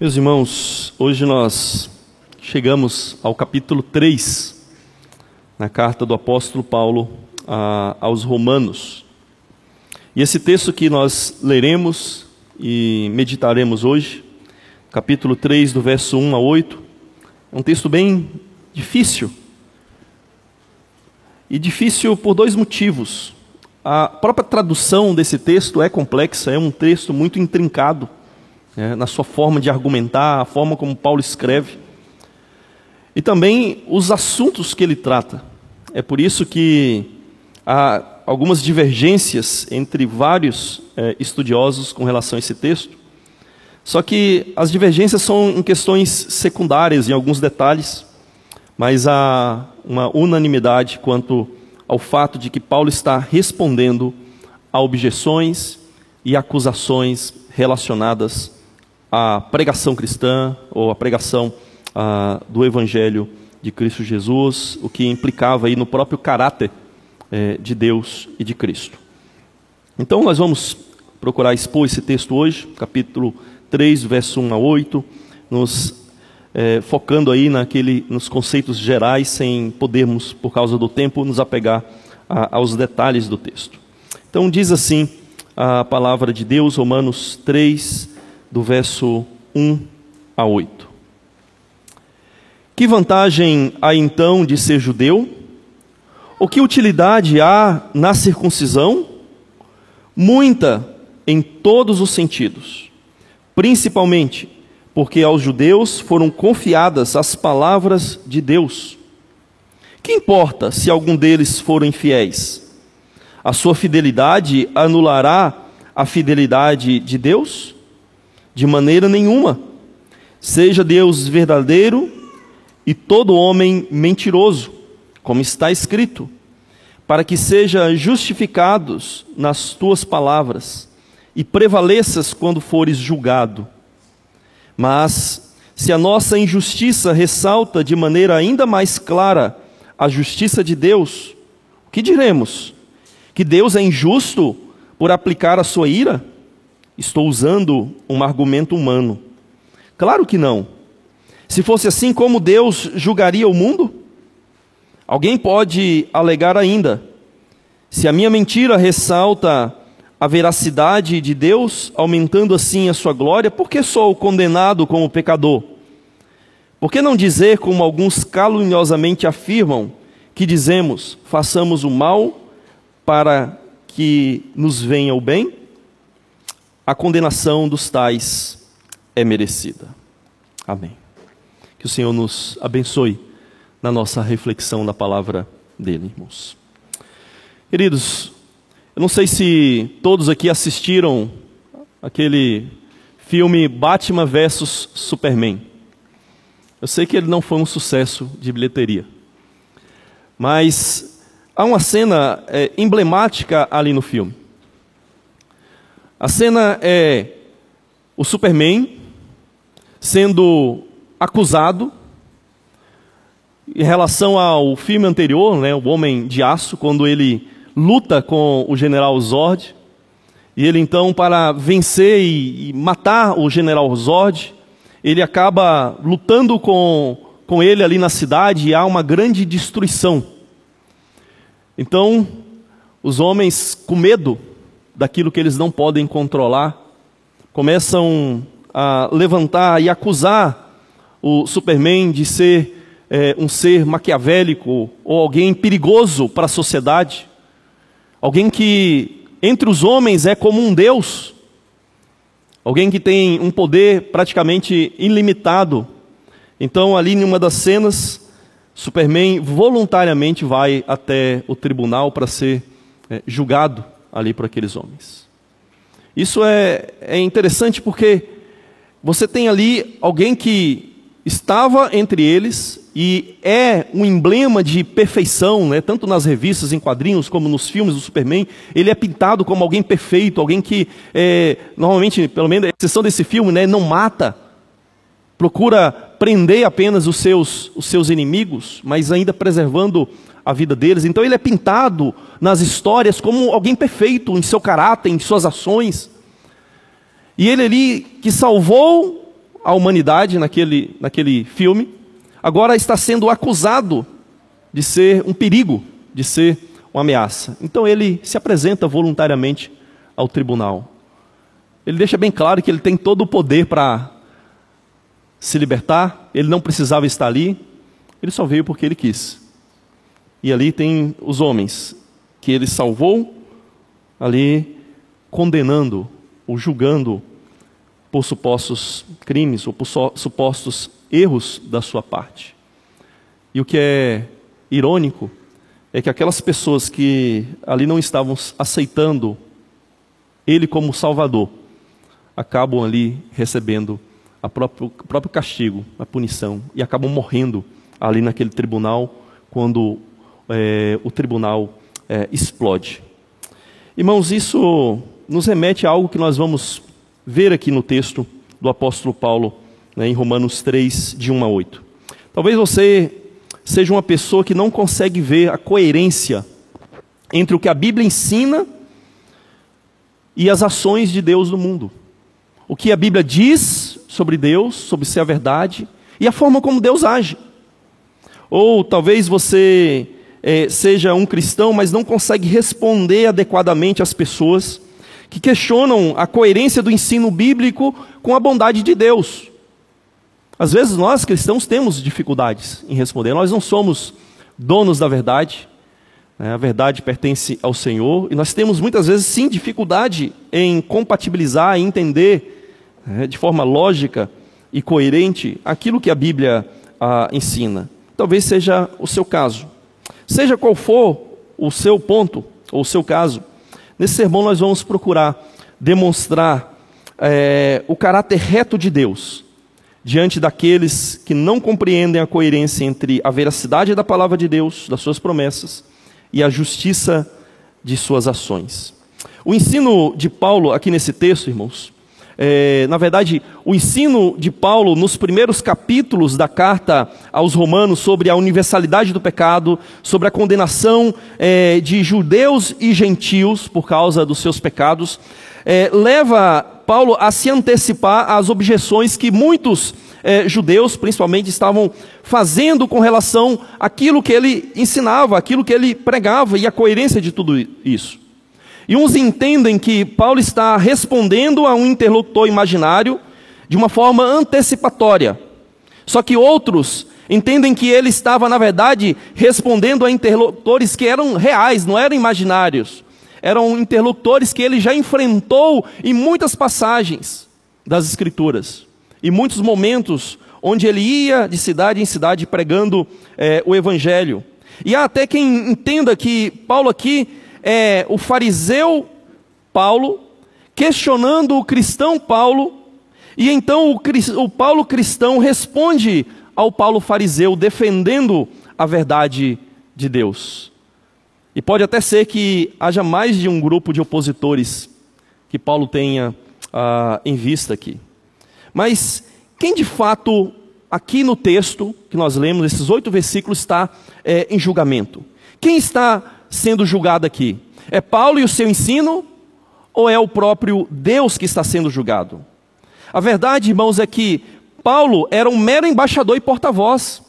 Meus irmãos, hoje nós chegamos ao capítulo 3 na carta do apóstolo Paulo a, aos Romanos. E esse texto que nós leremos e meditaremos hoje, capítulo 3, do verso 1 a 8, é um texto bem difícil. E difícil por dois motivos. A própria tradução desse texto é complexa, é um texto muito intrincado né, na sua forma de argumentar, a forma como Paulo escreve, e também os assuntos que ele trata. É por isso que há algumas divergências entre vários é, estudiosos com relação a esse texto. Só que as divergências são em questões secundárias, em alguns detalhes, mas há uma unanimidade quanto ao fato de que Paulo está respondendo a objeções e acusações relacionadas a pregação cristã ou a pregação ah, do Evangelho de Cristo Jesus, o que implicava aí no próprio caráter eh, de Deus e de Cristo. Então nós vamos procurar expor esse texto hoje, capítulo 3, verso 1 a 8, nos eh, focando aí naquele, nos conceitos gerais, sem podermos, por causa do tempo, nos apegar a, aos detalhes do texto. Então diz assim a palavra de Deus, Romanos 3, do verso 1 a 8. Que vantagem há então de ser judeu? Ou que utilidade há na circuncisão? Muita em todos os sentidos, principalmente porque aos judeus foram confiadas as palavras de Deus. Que importa se algum deles for infiéis? A sua fidelidade anulará a fidelidade de Deus? De maneira nenhuma. Seja Deus verdadeiro e todo homem mentiroso, como está escrito, para que sejam justificados nas tuas palavras e prevaleças quando fores julgado. Mas se a nossa injustiça ressalta de maneira ainda mais clara a justiça de Deus, o que diremos? Que Deus é injusto por aplicar a sua ira? Estou usando um argumento humano. Claro que não. Se fosse assim, como Deus julgaria o mundo? Alguém pode alegar ainda: se a minha mentira ressalta a veracidade de Deus, aumentando assim a sua glória, por que sou condenado como pecador? Por que não dizer, como alguns caluniosamente afirmam, que dizemos, façamos o mal para que nos venha o bem? A condenação dos tais é merecida. Amém. Que o Senhor nos abençoe na nossa reflexão da palavra dele, irmãos. Queridos, eu não sei se todos aqui assistiram aquele filme Batman vs Superman. Eu sei que ele não foi um sucesso de bilheteria, mas há uma cena é, emblemática ali no filme. A cena é o Superman sendo acusado em relação ao filme anterior, né, o Homem de Aço, quando ele luta com o General Zord, e ele então para vencer e, matar o General Zord, ele acaba lutando com, com ele ali na cidade e há uma grande destruição. Então, os homens com medo daquilo que eles não podem controlar, começam a levantar e acusar o Superman de ser é, um ser maquiavélico ou alguém perigoso para a sociedade, alguém que entre os homens é como um Deus, alguém que tem um poder praticamente ilimitado. Então, ali em uma das cenas, Superman voluntariamente vai até o tribunal para ser é, julgado ali para aqueles homens. Isso é, é interessante porque você tem ali alguém que estava entre eles e é um emblema de perfeição, né? tanto nas revistas, em quadrinhos, como nos filmes do Superman. Ele é pintado como alguém perfeito, alguém que, é, normalmente, pelo menos, a exceção desse filme, né? não mata, procura prender apenas os seus, os seus inimigos, mas ainda preservando a vida deles. Então ele é pintado nas histórias como alguém perfeito em seu caráter, em suas ações. E ele ali que salvou a humanidade naquele, naquele filme, agora está sendo acusado de ser um perigo, de ser uma ameaça. Então ele se apresenta voluntariamente ao tribunal. Ele deixa bem claro que ele tem todo o poder para se libertar, ele não precisava estar ali, ele só veio porque ele quis. E ali tem os homens que ele salvou, ali condenando ou julgando por supostos crimes ou por supostos erros da sua parte. E o que é irônico é que aquelas pessoas que ali não estavam aceitando ele como Salvador, acabam ali recebendo o próprio, próprio castigo, a punição, e acabam morrendo ali naquele tribunal, quando é, o tribunal é, explode. Irmãos, isso nos remete a algo que nós vamos ver aqui no texto do apóstolo Paulo, né, em Romanos 3, de 1 a 8. Talvez você seja uma pessoa que não consegue ver a coerência entre o que a Bíblia ensina e as ações de Deus no mundo. O que a Bíblia diz sobre Deus, sobre ser a verdade, e a forma como Deus age. Ou talvez você é, seja um cristão, mas não consegue responder adequadamente às pessoas que questionam a coerência do ensino bíblico com a bondade de Deus. Às vezes nós cristãos temos dificuldades em responder, nós não somos donos da verdade, né? a verdade pertence ao Senhor, e nós temos muitas vezes sim dificuldade em compatibilizar e entender né, de forma lógica e coerente aquilo que a Bíblia ah, ensina. Talvez seja o seu caso. Seja qual for o seu ponto ou o seu caso, nesse sermão nós vamos procurar demonstrar é, o caráter reto de Deus diante daqueles que não compreendem a coerência entre a veracidade da palavra de Deus, das suas promessas, e a justiça de suas ações. O ensino de Paulo aqui nesse texto, irmãos, é, na verdade, o ensino de Paulo nos primeiros capítulos da carta aos Romanos sobre a universalidade do pecado, sobre a condenação é, de judeus e gentios por causa dos seus pecados, é, leva Paulo a se antecipar às objeções que muitos é, judeus, principalmente, estavam fazendo com relação àquilo que ele ensinava, aquilo que ele pregava e a coerência de tudo isso. E uns entendem que Paulo está respondendo a um interlocutor imaginário de uma forma antecipatória. Só que outros entendem que ele estava, na verdade, respondendo a interlocutores que eram reais, não eram imaginários eram interlocutores que ele já enfrentou em muitas passagens das Escrituras, em muitos momentos onde ele ia de cidade em cidade pregando é, o Evangelho. E há até quem entenda que Paulo aqui é o fariseu Paulo questionando o cristão Paulo, e então o, o Paulo cristão responde ao Paulo fariseu defendendo a verdade de Deus. E pode até ser que haja mais de um grupo de opositores que Paulo tenha uh, em vista aqui. Mas quem de fato, aqui no texto que nós lemos, esses oito versículos, está é, em julgamento? Quem está sendo julgado aqui? É Paulo e o seu ensino? Ou é o próprio Deus que está sendo julgado? A verdade, irmãos, é que Paulo era um mero embaixador e porta-voz.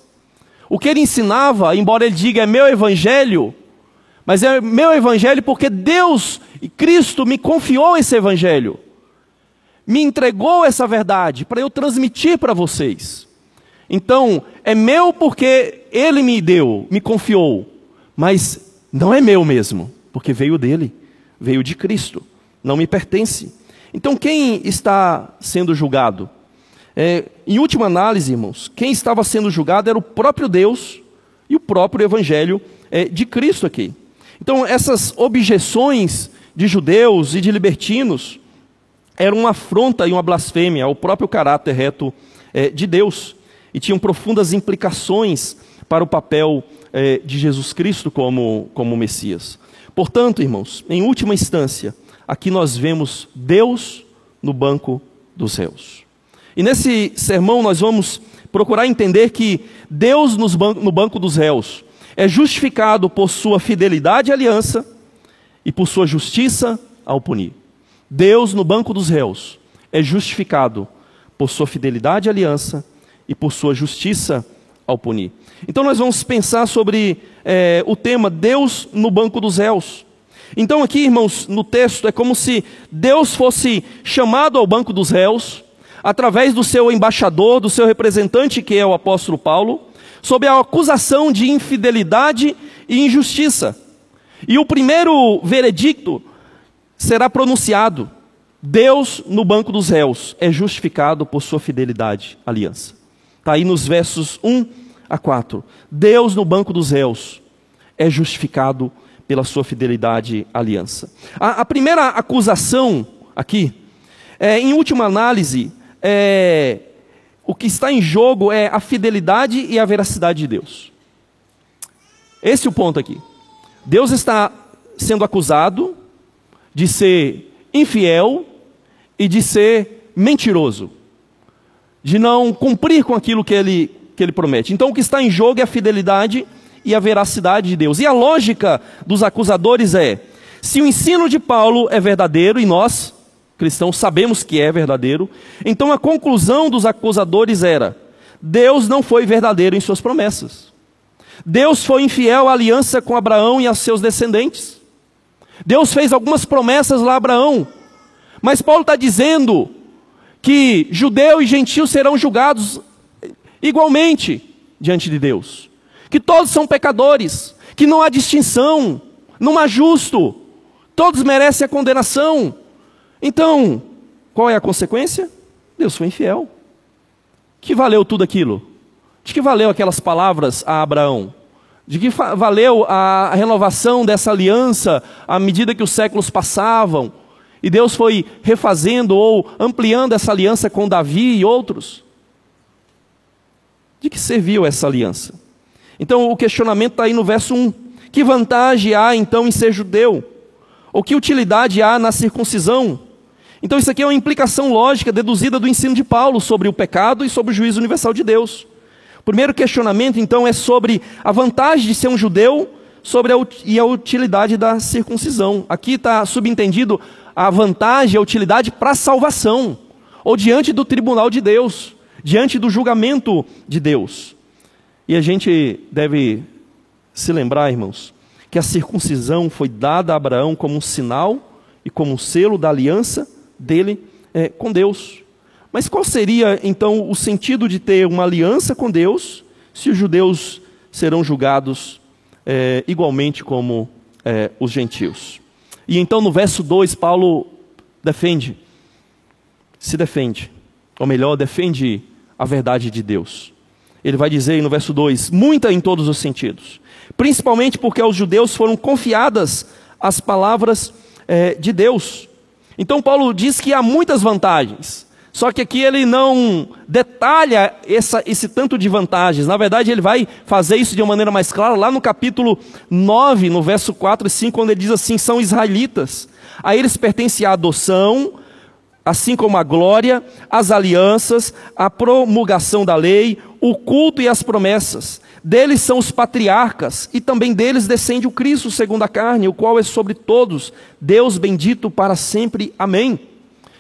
O que ele ensinava, embora ele diga é meu evangelho, mas é meu evangelho porque Deus e Cristo me confiou esse evangelho. Me entregou essa verdade para eu transmitir para vocês. Então, é meu porque ele me deu, me confiou. Mas não é meu mesmo, porque veio dele, veio de Cristo, não me pertence. Então, quem está sendo julgado? É, em última análise, irmãos, quem estava sendo julgado era o próprio Deus e o próprio Evangelho é, de Cristo aqui. Então, essas objeções de judeus e de libertinos eram uma afronta e uma blasfêmia ao próprio caráter reto é, de Deus e tinham profundas implicações para o papel é, de Jesus Cristo como, como Messias. Portanto, irmãos, em última instância, aqui nós vemos Deus no banco dos réus. E nesse sermão nós vamos procurar entender que Deus no banco dos réus é justificado por sua fidelidade à aliança e por sua justiça ao punir. Deus, no banco dos réus, é justificado por sua fidelidade à aliança e por sua justiça ao punir. Então nós vamos pensar sobre é, o tema Deus no banco dos réus. Então aqui, irmãos, no texto é como se Deus fosse chamado ao banco dos réus, através do seu embaixador, do seu representante, que é o apóstolo Paulo, sob a acusação de infidelidade e injustiça. E o primeiro veredicto será pronunciado: Deus no banco dos réus é justificado por sua fidelidade aliança. Está aí nos versos 1 a 4. Deus no banco dos réus é justificado pela sua fidelidade à aliança. A, a primeira acusação aqui, é, em última análise, é, o que está em jogo é a fidelidade e a veracidade de Deus. Esse é o ponto aqui. Deus está sendo acusado de ser infiel e de ser mentiroso, de não cumprir com aquilo que ele, que ele promete. Então, o que está em jogo é a fidelidade e a veracidade de Deus. E a lógica dos acusadores é: se o ensino de Paulo é verdadeiro e nós, cristãos, sabemos que é verdadeiro, então a conclusão dos acusadores era: Deus não foi verdadeiro em suas promessas. Deus foi infiel à aliança com Abraão e a seus descendentes. Deus fez algumas promessas lá a Abraão, mas Paulo está dizendo que judeu e gentio serão julgados igualmente diante de Deus que todos são pecadores, que não há distinção, não há justo, todos merecem a condenação. Então, qual é a consequência? Deus foi infiel. Que valeu tudo aquilo? De que valeu aquelas palavras a Abraão? De que valeu a renovação dessa aliança à medida que os séculos passavam? E Deus foi refazendo ou ampliando essa aliança com Davi e outros? De que serviu essa aliança? Então o questionamento está aí no verso 1. Que vantagem há então em ser judeu? Ou que utilidade há na circuncisão? Então isso aqui é uma implicação lógica deduzida do ensino de Paulo sobre o pecado e sobre o juízo universal de Deus. O primeiro questionamento então é sobre a vantagem de ser um judeu sobre a, e a utilidade da circuncisão. Aqui está subentendido a vantagem e a utilidade para a salvação, ou diante do tribunal de Deus, diante do julgamento de Deus. E a gente deve se lembrar, irmãos, que a circuncisão foi dada a Abraão como um sinal e como um selo da aliança dele é, com Deus. Mas qual seria então o sentido de ter uma aliança com Deus se os judeus serão julgados é, igualmente como é, os gentios? E então no verso 2, Paulo defende, se defende, ou melhor, defende a verdade de Deus ele vai dizer no verso 2: muita em todos os sentidos, principalmente porque aos judeus foram confiadas as palavras é, de Deus. Então, Paulo diz que há muitas vantagens, só que aqui ele não detalha essa, esse tanto de vantagens. Na verdade, ele vai fazer isso de uma maneira mais clara lá no capítulo 9, no verso 4 e 5, quando ele diz assim: são israelitas. A eles pertence a adoção, assim como a glória, as alianças, a promulgação da lei, o culto e as promessas. Deles são os patriarcas, e também deles descende o Cristo segundo a carne, o qual é sobre todos, Deus bendito para sempre. Amém.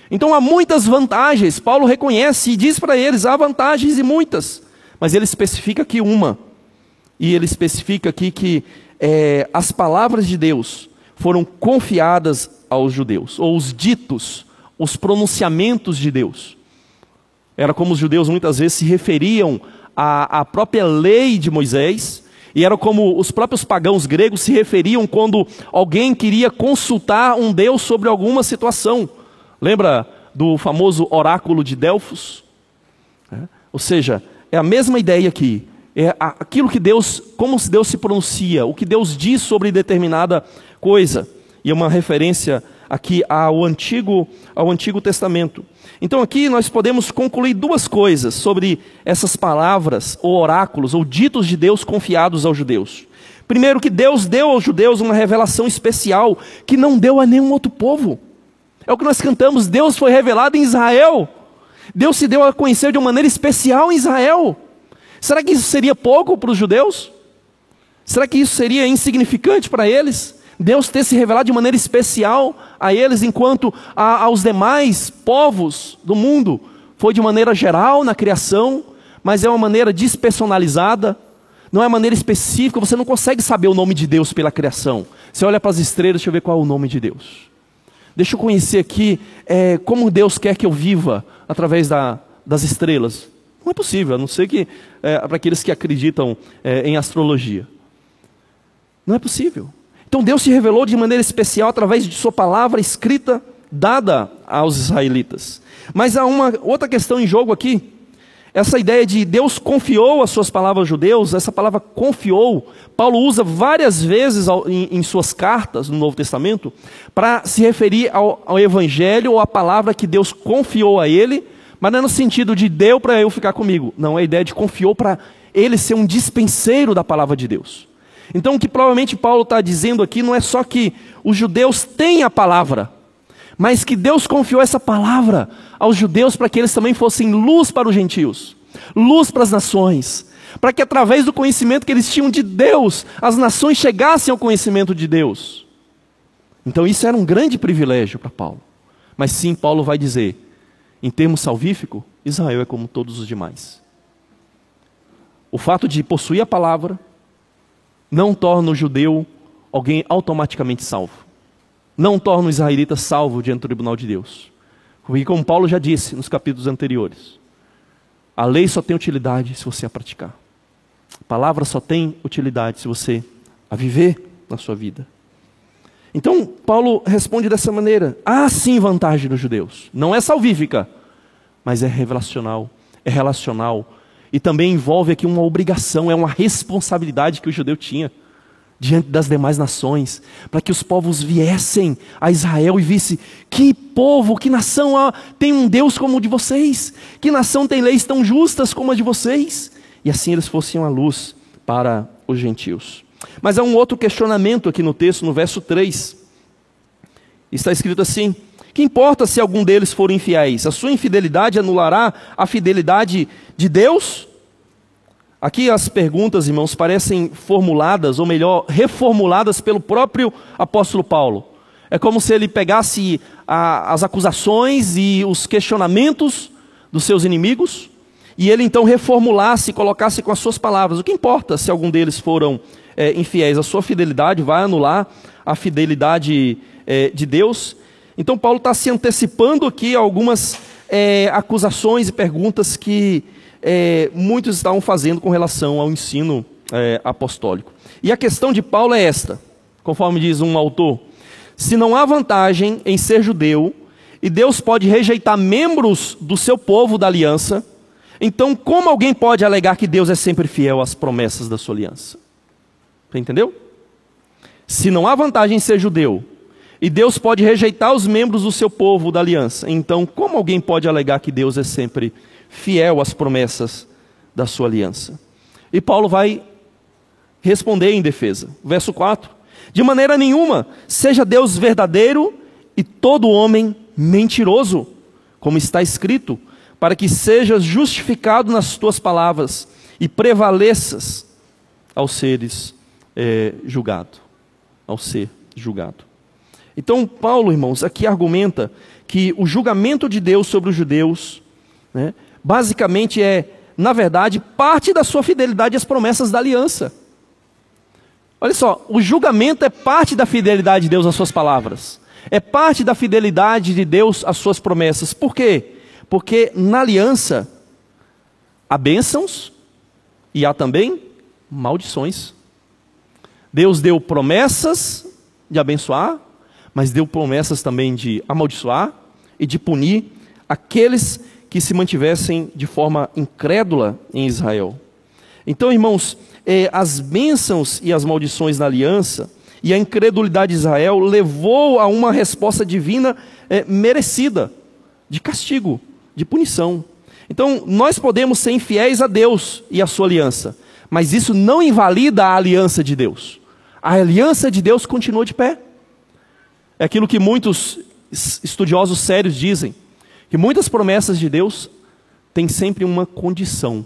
Então há muitas vantagens, Paulo reconhece e diz para eles: há vantagens e muitas, mas ele especifica aqui uma, e ele especifica aqui que é, as palavras de Deus foram confiadas aos judeus, ou os ditos os pronunciamentos de Deus. Era como os judeus muitas vezes se referiam à, à própria lei de Moisés, e era como os próprios pagãos gregos se referiam quando alguém queria consultar um Deus sobre alguma situação. Lembra do famoso oráculo de Delfos? É. Ou seja, é a mesma ideia aqui. É aquilo que Deus, como Deus se pronuncia, o que Deus diz sobre determinada coisa. E é uma referência aqui ao Antigo, ao Antigo Testamento. Então aqui nós podemos concluir duas coisas sobre essas palavras, ou oráculos, ou ditos de Deus confiados aos judeus. Primeiro, que Deus deu aos judeus uma revelação especial que não deu a nenhum outro povo. É o que nós cantamos: Deus foi revelado em Israel. Deus se deu a conhecer de uma maneira especial em Israel. Será que isso seria pouco para os judeus? Será que isso seria insignificante para eles? Deus ter se revelado de maneira especial a eles, enquanto a, aos demais povos do mundo foi de maneira geral na criação, mas é uma maneira despersonalizada, não é maneira específica, você não consegue saber o nome de Deus pela criação. Você olha para as estrelas, deixa eu ver qual é o nome de Deus. Deixa eu conhecer aqui é, como Deus quer que eu viva através da, das estrelas. Não é possível, a não ser que é, para aqueles que acreditam é, em astrologia. Não é possível. Então Deus se revelou de maneira especial através de Sua palavra escrita, dada aos israelitas. Mas há uma outra questão em jogo aqui. Essa ideia de Deus confiou as suas palavras aos judeus, essa palavra confiou, Paulo usa várias vezes em, suas cartas no Novo Testamento para se referir ao, ao Evangelho ou à palavra que Deus confiou a ele, mas não é no sentido de deu para eu ficar comigo. Não, é a ideia de confiou para ele ser um dispenseiro da palavra de Deus. Então, o que provavelmente Paulo está dizendo aqui não é só que os judeus têm a palavra, mas que Deus confiou essa palavra aos judeus para que eles também fossem luz para os gentios, luz para as nações, para que através do conhecimento que eles tinham de Deus, as nações chegassem ao conhecimento de Deus. Então isso era um grande privilégio para Paulo. Mas sim, Paulo vai dizer, em termos salvífico, Israel é como todos os demais. O fato de possuir a palavra não torna o judeu alguém automaticamente salvo não torna o israelita salvo diante do tribunal de Deus. Porque, como Paulo já disse nos capítulos anteriores, a lei só tem utilidade se você a praticar. A palavra só tem utilidade se você a viver na sua vida. Então, Paulo responde dessa maneira: há sim vantagem dos judeus. Não é salvífica, mas é revelacional, é relacional. E também envolve aqui uma obrigação, é uma responsabilidade que o judeu tinha diante das demais nações, para que os povos viessem a Israel e vissem que povo, que nação tem um Deus como o de vocês, que nação tem leis tão justas como a de vocês, e assim eles fossem a luz para os gentios. Mas há um outro questionamento aqui no texto, no verso 3. Está escrito assim: Que importa se algum deles for infiéis? A sua infidelidade anulará a fidelidade de Deus? Aqui as perguntas, irmãos, parecem formuladas, ou melhor, reformuladas pelo próprio apóstolo Paulo. É como se ele pegasse a, as acusações e os questionamentos dos seus inimigos, e ele então reformulasse, colocasse com as suas palavras. O que importa se algum deles foram é, infiéis? A sua fidelidade vai anular a fidelidade é, de Deus? Então Paulo está se antecipando aqui a algumas é, acusações e perguntas que é, muitos estavam fazendo com relação ao ensino é, apostólico. E a questão de Paulo é esta, conforme diz um autor: se não há vantagem em ser judeu, e Deus pode rejeitar membros do seu povo da aliança, então como alguém pode alegar que Deus é sempre fiel às promessas da sua aliança? Você entendeu? Se não há vantagem em ser judeu, e Deus pode rejeitar os membros do seu povo da aliança, então como alguém pode alegar que Deus é sempre fiel? Fiel às promessas da sua aliança. E Paulo vai responder em defesa. Verso 4: De maneira nenhuma, seja Deus verdadeiro e todo homem mentiroso, como está escrito, para que sejas justificado nas tuas palavras e prevaleças ao seres é, julgado, ao ser julgado. Então, Paulo, irmãos, aqui argumenta que o julgamento de Deus sobre os judeus né, basicamente é, na verdade, parte da sua fidelidade às promessas da aliança. Olha só, o julgamento é parte da fidelidade de Deus às suas palavras. É parte da fidelidade de Deus às suas promessas. Por quê? Porque na aliança há bênçãos e há também maldições. Deus deu promessas de abençoar, mas deu promessas também de amaldiçoar e de punir aqueles que se mantivessem de forma incrédula em Israel. Então, irmãos, eh, as bênçãos e as maldições na aliança e a incredulidade de Israel levou a uma resposta divina eh, merecida, de castigo, de punição. Então, nós podemos ser infiéis a Deus e a sua aliança, mas isso não invalida a aliança de Deus. A aliança de Deus continua de pé. É aquilo que muitos estudiosos sérios dizem que muitas promessas de Deus têm sempre uma condição.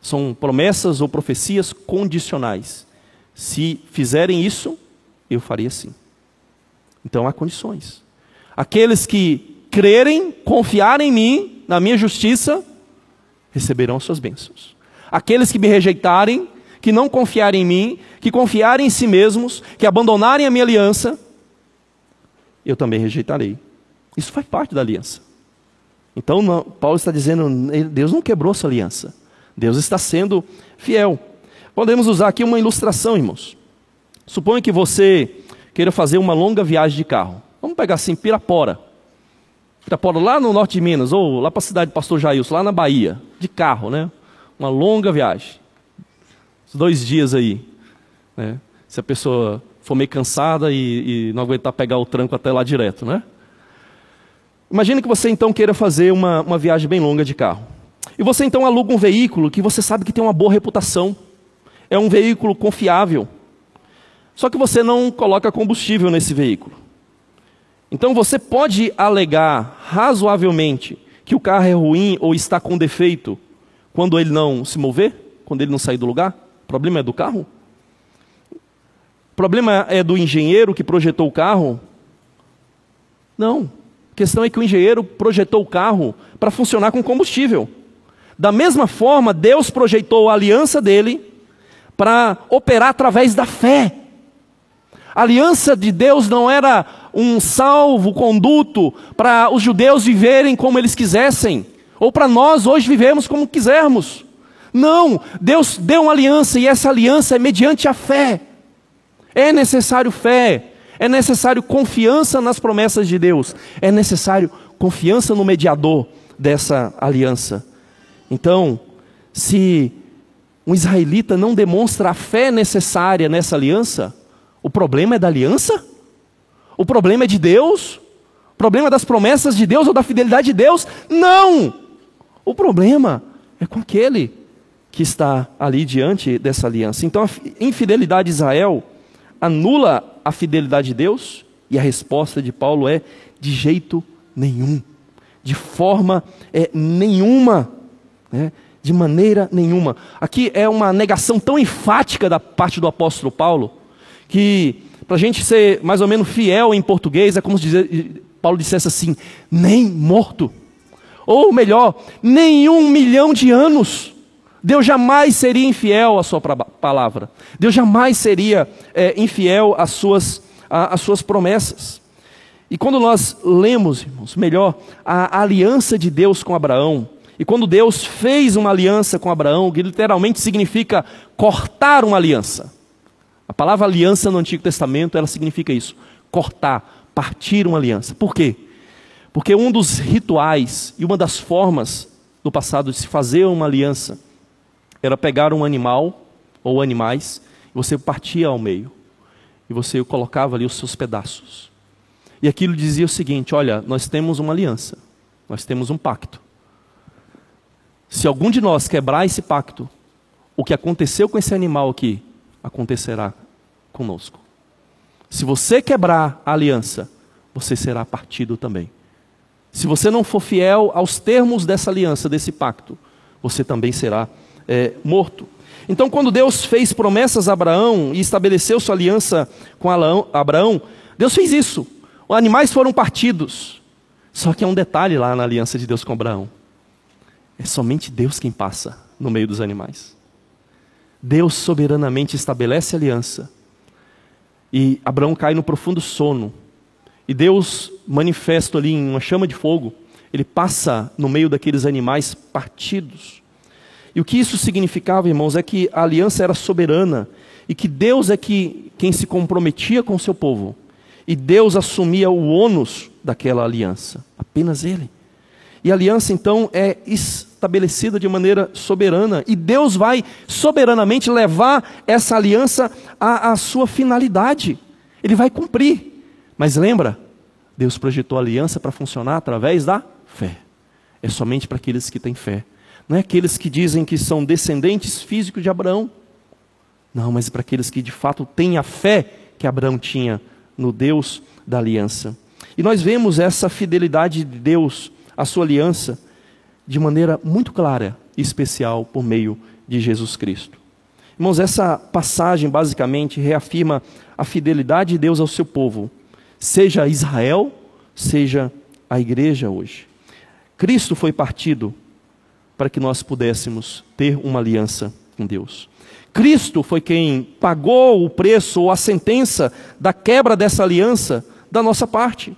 São promessas ou profecias condicionais. Se fizerem isso, eu faria assim. Então há condições. Aqueles que crerem, confiarem em mim, na minha justiça, receberão as suas bênçãos. Aqueles que me rejeitarem, que não confiarem em mim, que confiarem em si mesmos, que abandonarem a minha aliança, eu também rejeitarei. Isso faz parte da aliança. Então, não, Paulo está dizendo: Deus não quebrou sua aliança. Deus está sendo fiel. Podemos usar aqui uma ilustração, irmãos. Suponha que você queira fazer uma longa viagem de carro. Vamos pegar assim, Pirapora. Pirapora, lá no norte de Minas, ou lá para a cidade do Pastor Jailson, lá na Bahia, de carro, né? Uma longa viagem. Dois dias aí. Né? Se a pessoa for meio cansada e, e não aguentar pegar o tranco até lá direto, né? Imagine que você então queira fazer uma, uma viagem bem longa de carro. E você então aluga um veículo que você sabe que tem uma boa reputação. É um veículo confiável. Só que você não coloca combustível nesse veículo. Então você pode alegar razoavelmente que o carro é ruim ou está com defeito quando ele não se mover, quando ele não sair do lugar? O problema é do carro? O problema é do engenheiro que projetou o carro? Não. A questão é que o engenheiro projetou o carro para funcionar com combustível. Da mesma forma, Deus projetou a aliança dele para operar através da fé. A aliança de Deus não era um salvo conduto para os judeus viverem como eles quisessem, ou para nós hoje vivemos como quisermos. Não, Deus deu uma aliança e essa aliança é mediante a fé. É necessário fé, é necessário confiança nas promessas de Deus, é necessário confiança no mediador dessa aliança. Então, se um israelita não demonstra a fé necessária nessa aliança, o problema é da aliança? O problema é de Deus? O problema é das promessas de Deus ou da fidelidade de Deus? Não! O problema é com aquele que está ali diante dessa aliança. Então, a infidelidade de Israel anula a fidelidade de Deus? E a resposta de Paulo é: de jeito nenhum, de forma é, nenhuma, né? de maneira nenhuma. Aqui é uma negação tão enfática da parte do apóstolo Paulo, que para a gente ser mais ou menos fiel em português, é como se dizer, Paulo dissesse assim: nem morto. Ou melhor, nenhum milhão de anos. Deus jamais seria infiel à sua palavra. Deus jamais seria é, infiel às suas, às suas promessas. E quando nós lemos, irmãos, melhor, a, aliança de Deus com Abraão, e quando Deus fez uma aliança com Abraão, que literalmente significa cortar uma aliança. A palavra aliança no Antigo Testamento, ela significa isso, cortar, partir uma aliança. Por quê? Porque um dos rituais e uma das formas do passado de se fazer uma aliança era pegar um animal ou animais e você partia ao meio. E você colocava ali os seus pedaços. E aquilo dizia o seguinte: olha, nós temos uma aliança, nós temos um pacto. Se algum de nós quebrar esse pacto, o que aconteceu com esse animal aqui acontecerá conosco. Se você quebrar a aliança, você será partido também. Se você não for fiel aos termos dessa aliança, desse pacto, você também será é, morto. Então, quando Deus fez promessas a Abraão e estabeleceu sua aliança com Abraão, Deus fez isso. Os animais foram partidos. Só que há um detalhe lá na aliança de Deus com Abraão: é somente Deus quem passa no meio dos animais. Deus soberanamente estabelece aliança. E Abraão cai no profundo sono. E Deus, manifesto ali em uma chama de fogo, ele passa no meio daqueles animais partidos. E o que isso significava, irmãos, é que a aliança era soberana e que Deus é que, quem se comprometia com o seu povo. E Deus assumia o ônus daquela aliança, apenas Ele. E a aliança então é estabelecida de maneira soberana, e Deus vai soberanamente levar essa aliança à, à sua finalidade. Ele vai cumprir. Mas lembra, Deus projetou a aliança para funcionar através da fé. É somente para aqueles que têm fé não é aqueles que dizem que são descendentes físicos de Abraão. Não, mas para aqueles que de fato têm a fé que Abraão tinha no Deus da aliança. E nós vemos essa fidelidade de Deus à sua aliança de maneira muito clara e especial por meio de Jesus Cristo. Irmãos, essa passagem basicamente reafirma a fidelidade de Deus ao seu povo, seja Israel, seja a igreja hoje. Cristo foi partido para que nós pudéssemos ter uma aliança com Deus. Cristo foi quem pagou o preço ou a sentença da quebra dessa aliança da nossa parte.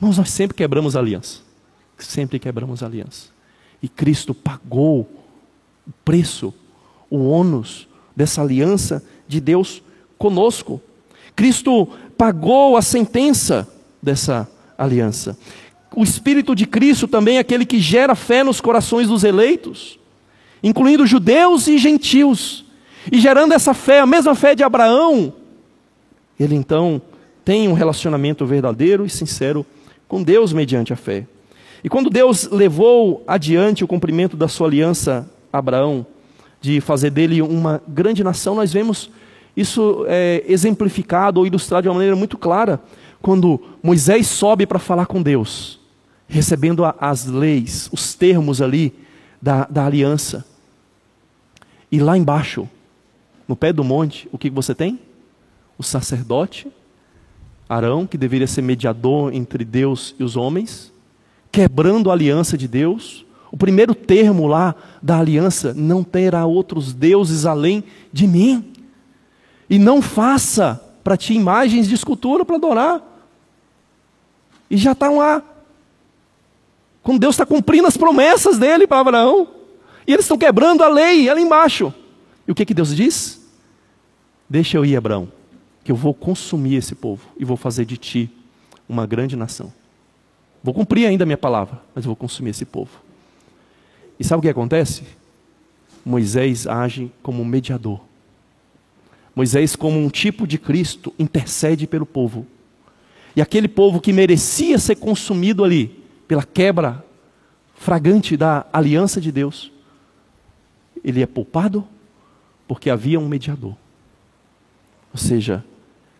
Mas nós sempre quebramos aliança. Sempre quebramos aliança. E Cristo pagou o preço, o ônus dessa aliança de Deus conosco. Cristo pagou a sentença dessa aliança. O Espírito de Cristo também é aquele que gera fé nos corações dos eleitos, incluindo judeus e gentios. E gerando essa fé, a mesma fé de Abraão, ele então tem um relacionamento verdadeiro e sincero com Deus mediante a fé. E quando Deus levou adiante o cumprimento da sua aliança a Abraão, de fazer dele uma grande nação, nós vemos isso é, exemplificado ou ilustrado de uma maneira muito clara quando Moisés sobe para falar com Deus, recebendo as leis, os termos ali da, da aliança. E lá embaixo, no pé do monte, o que você tem? O sacerdote, Arão, que deveria ser mediador entre Deus e os homens, quebrando a aliança de Deus. O primeiro termo lá da aliança: não terá outros deuses além de mim. E não faça para ti imagens de escultura para adorar. E já estão lá. Como Deus está cumprindo as promessas dele para Abraão. E eles estão quebrando a lei ali embaixo. E o que, que Deus diz? Deixa eu ir, Abraão, que eu vou consumir esse povo e vou fazer de ti uma grande nação. Vou cumprir ainda a minha palavra, mas eu vou consumir esse povo. E sabe o que acontece? Moisés age como mediador. Moisés, como um tipo de Cristo, intercede pelo povo. E aquele povo que merecia ser consumido ali, pela quebra fragante da aliança de Deus, ele é poupado porque havia um mediador. Ou seja,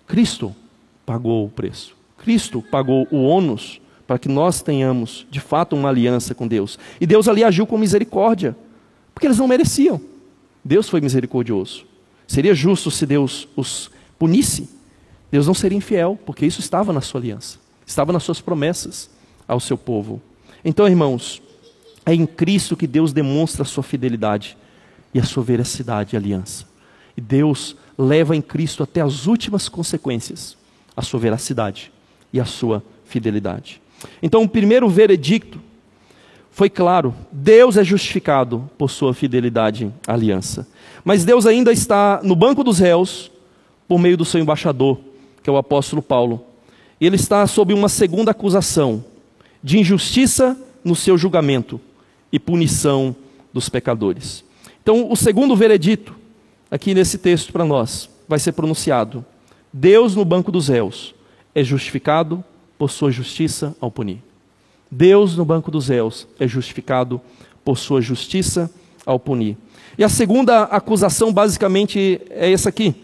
Cristo pagou o preço. Cristo pagou o ônus para que nós tenhamos, de fato, uma aliança com Deus. E Deus ali agiu com misericórdia, porque eles não mereciam. Deus foi misericordioso. Seria justo se Deus os punisse? Deus não seria infiel, porque isso estava na sua aliança, estava nas suas promessas ao seu povo. Então, irmãos, é em Cristo que Deus demonstra a sua fidelidade e a sua veracidade e aliança. E Deus leva em Cristo até as últimas consequências a sua veracidade e a sua fidelidade. Então, o primeiro veredicto foi claro: Deus é justificado por sua fidelidade à aliança. Mas Deus ainda está no banco dos réus por meio do seu embaixador, que é o apóstolo Paulo. Ele está sob uma segunda acusação de injustiça no seu julgamento e punição dos pecadores. Então, o segundo veredito, aqui nesse texto para nós, vai ser pronunciado: Deus no banco dos réus é justificado por sua justiça ao punir. Deus no banco dos réus é justificado por sua justiça ao punir. E a segunda acusação, basicamente, é essa aqui.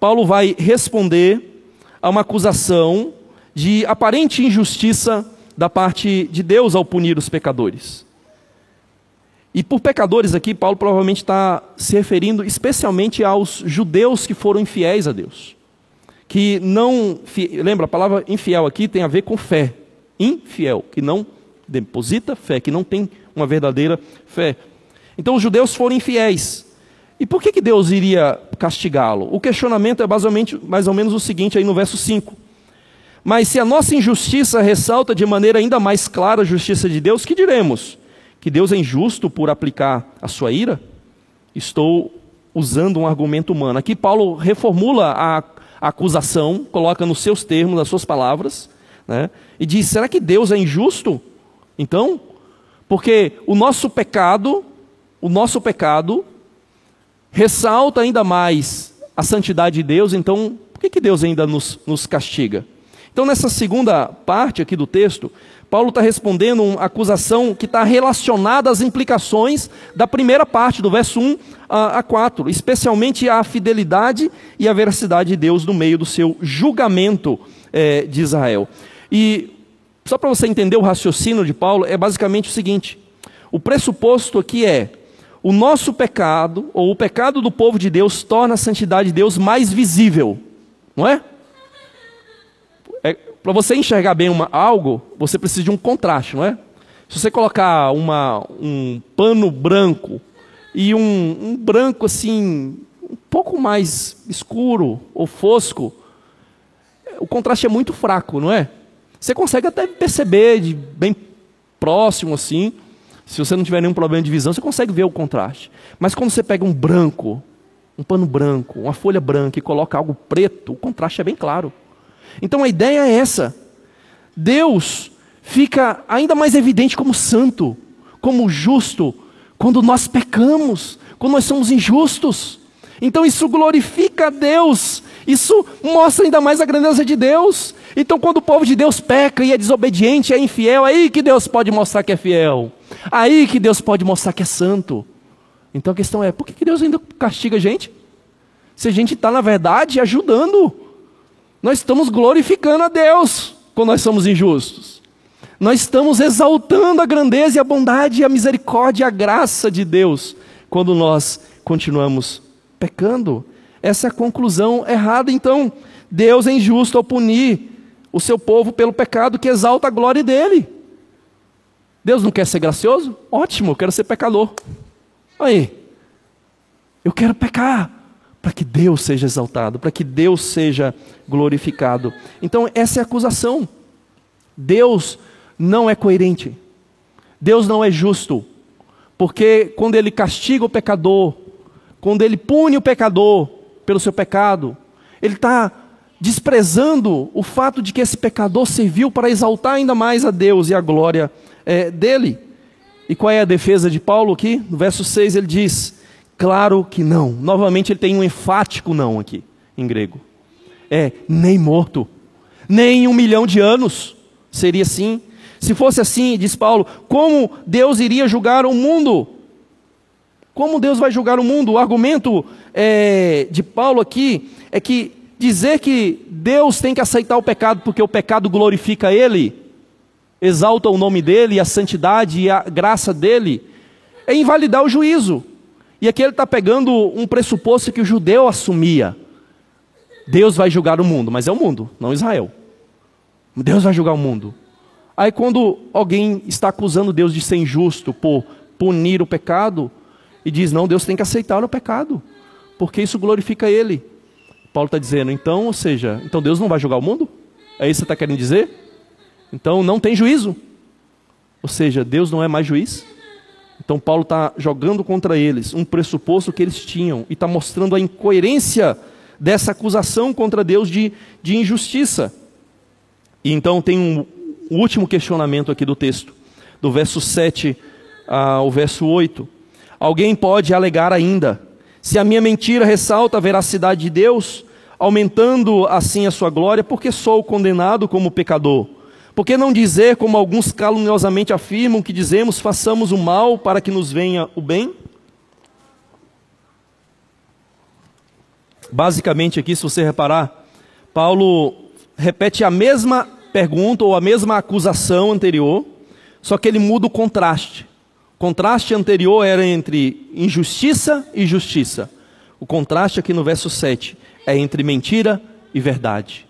Paulo vai responder a uma acusação de aparente injustiça da parte de Deus ao punir os pecadores. E por pecadores aqui, Paulo provavelmente está se referindo especialmente aos judeus que foram infiéis a Deus. Que não. Lembra, a palavra infiel aqui tem a ver com fé. Infiel, que não deposita fé, que não tem uma verdadeira fé. Então os judeus foram infiéis. E por que, que Deus iria castigá-lo? O questionamento é basicamente, mais ou menos o seguinte, aí no verso 5. Mas se a nossa injustiça ressalta de maneira ainda mais clara a justiça de Deus, que diremos? Que Deus é injusto por aplicar a sua ira? Estou usando um argumento humano. Aqui Paulo reformula a, acusação, coloca nos seus termos, nas suas palavras, né? e diz: será que Deus é injusto? Então, porque o nosso pecado o nosso pecado ressalta ainda mais a santidade de Deus, então por que, que Deus ainda nos, nos castiga? Então, nessa segunda parte aqui do texto, Paulo está respondendo uma acusação que está relacionada às implicações da primeira parte, do verso 1 a 4, especialmente a fidelidade e a veracidade de Deus no meio do seu julgamento é, de Israel. E só para você entender o raciocínio de Paulo, é basicamente o seguinte: o pressuposto aqui é o nosso pecado, ou o pecado do povo de Deus, torna a santidade de Deus mais visível, não é? é Para você enxergar bem uma, algo, você precisa de um contraste, não é? Se você colocar uma, um pano branco e um, um branco assim, um pouco mais escuro ou fosco, o contraste é muito fraco, não é? Você consegue até perceber de bem próximo assim. Se você não tiver nenhum problema de visão, você consegue ver o contraste. Mas quando você pega um branco, um pano branco, uma folha branca e coloca algo preto, o contraste é bem claro. Então a ideia é essa. Deus fica ainda mais evidente como santo, como justo, quando nós pecamos, quando nós somos injustos. Então isso glorifica a Deus, isso mostra ainda mais a grandeza de Deus. Então, quando o povo de Deus peca e é desobediente, é infiel, aí que Deus pode mostrar que é fiel, aí que Deus pode mostrar que é santo. Então a questão é: por que Deus ainda castiga a gente? Se a gente está, na verdade, ajudando, nós estamos glorificando a Deus quando nós somos injustos. Nós estamos exaltando a grandeza e a bondade a misericórdia e a graça de Deus quando nós continuamos pecando. Essa é a conclusão errada. Então, Deus é injusto ao punir o seu povo pelo pecado que exalta a glória dele. Deus não quer ser gracioso? Ótimo, eu quero ser pecador. Aí, eu quero pecar para que Deus seja exaltado, para que Deus seja glorificado. Então, essa é a acusação. Deus não é coerente. Deus não é justo. Porque quando ele castiga o pecador, quando ele pune o pecador pelo seu pecado, ele está desprezando o fato de que esse pecador serviu para exaltar ainda mais a Deus e a glória é, dele. E qual é a defesa de Paulo aqui? No verso 6 ele diz: Claro que não. Novamente ele tem um enfático não aqui, em grego. É, nem morto, nem um milhão de anos. Seria assim. Se fosse assim, diz Paulo, como Deus iria julgar o mundo? Como Deus vai julgar o mundo? O argumento é, de Paulo aqui é que dizer que Deus tem que aceitar o pecado porque o pecado glorifica Ele, exalta o nome dEle, a santidade e a graça dEle, é invalidar o juízo. E aqui ele está pegando um pressuposto que o judeu assumia. Deus vai julgar o mundo, mas é o mundo, não Israel. Deus vai julgar o mundo. Aí quando alguém está acusando Deus de ser injusto por punir o pecado, e diz, não, Deus tem que aceitar o pecado, porque isso glorifica Ele. Paulo está dizendo, então, ou seja, então Deus não vai julgar o mundo? É isso que você está querendo dizer? Então não tem juízo. Ou seja, Deus não é mais juiz? Então Paulo está jogando contra eles um pressuposto que eles tinham e está mostrando a incoerência dessa acusação contra Deus de, de injustiça. E então tem um, último questionamento aqui do texto, do verso 7 ao verso 8. Alguém pode alegar ainda, se a minha mentira ressalta a veracidade de Deus, aumentando assim a sua glória, porque sou condenado como pecador? Por que não dizer, como alguns caluniosamente afirmam, que dizemos, façamos o mal para que nos venha o bem? Basicamente, aqui, se você reparar, Paulo repete a mesma pergunta ou a mesma acusação anterior, só que ele muda o contraste. Contraste anterior era entre injustiça e justiça. O contraste aqui no verso 7 é entre mentira e verdade.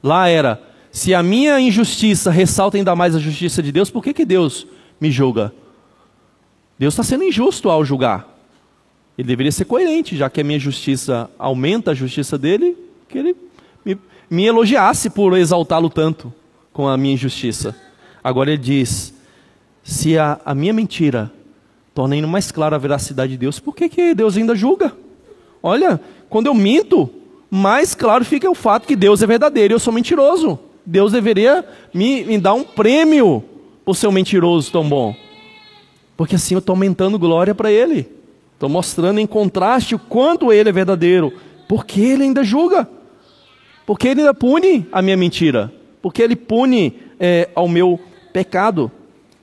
Lá era se a minha injustiça ressalta ainda mais a justiça de Deus, por que, que Deus me julga? Deus está sendo injusto ao julgar. Ele deveria ser coerente, já que a minha justiça aumenta a justiça dele, que ele me, me elogiasse por exaltá-lo tanto com a minha injustiça. Agora ele diz: se a, a minha mentira torna ainda mais clara a veracidade de Deus, por que, que Deus ainda julga? Olha, quando eu minto, mais claro fica o fato que Deus é verdadeiro e eu sou mentiroso. Deus deveria me, me dar um prêmio por ser um mentiroso tão bom. Porque assim eu estou aumentando glória para Ele. Estou mostrando em contraste o quanto Ele é verdadeiro. Porque Ele ainda julga. Porque Ele ainda pune a minha mentira. Porque Ele pune é, ao meu pecado.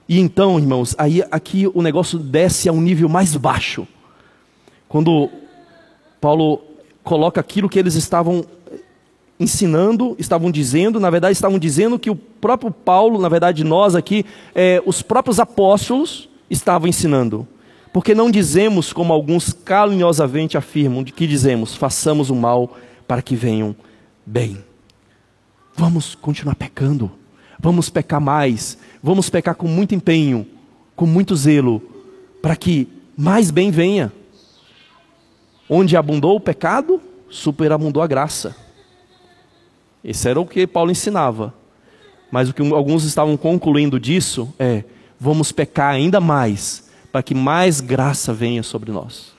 E então, irmãos, aí aqui o negócio desce a um nível mais baixo. Quando Paulo coloca aquilo que eles estavam ensinando, estavam dizendo, na verdade estavam dizendo que o próprio Paulo, na verdade nós aqui, é, os próprios apóstolos estavam ensinando. Porque não dizemos, como alguns caluniosamente afirmam, de que dizemos, façamos o mal para que venham bem. Vamos continuar pecando, vamos pecar mais, vamos pecar com muito empenho, com muito zelo, para que mais bem venha. Onde abundou o pecado, superabundou a graça. Esse era o que Paulo ensinava. Mas o que alguns estavam concluindo disso é: vamos pecar ainda mais, para que mais graça venha sobre nós.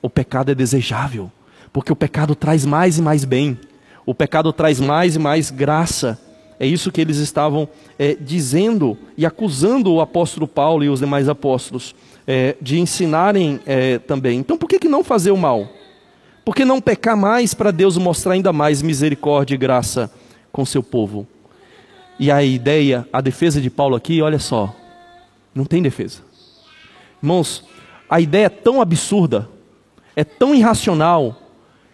O pecado é desejável, porque o pecado traz mais e mais bem, o pecado traz mais e mais graça. É isso que eles estavam é, dizendo e acusando o apóstolo Paulo e os demais apóstolos é, de ensinarem é, também. Então, por que, que não fazer o mal? Por que não pecar mais para Deus mostrar ainda mais misericórdia e graça com seu povo? E a ideia, a defesa de Paulo aqui, olha só, não tem defesa. Irmãos, a ideia é tão absurda, é tão irracional,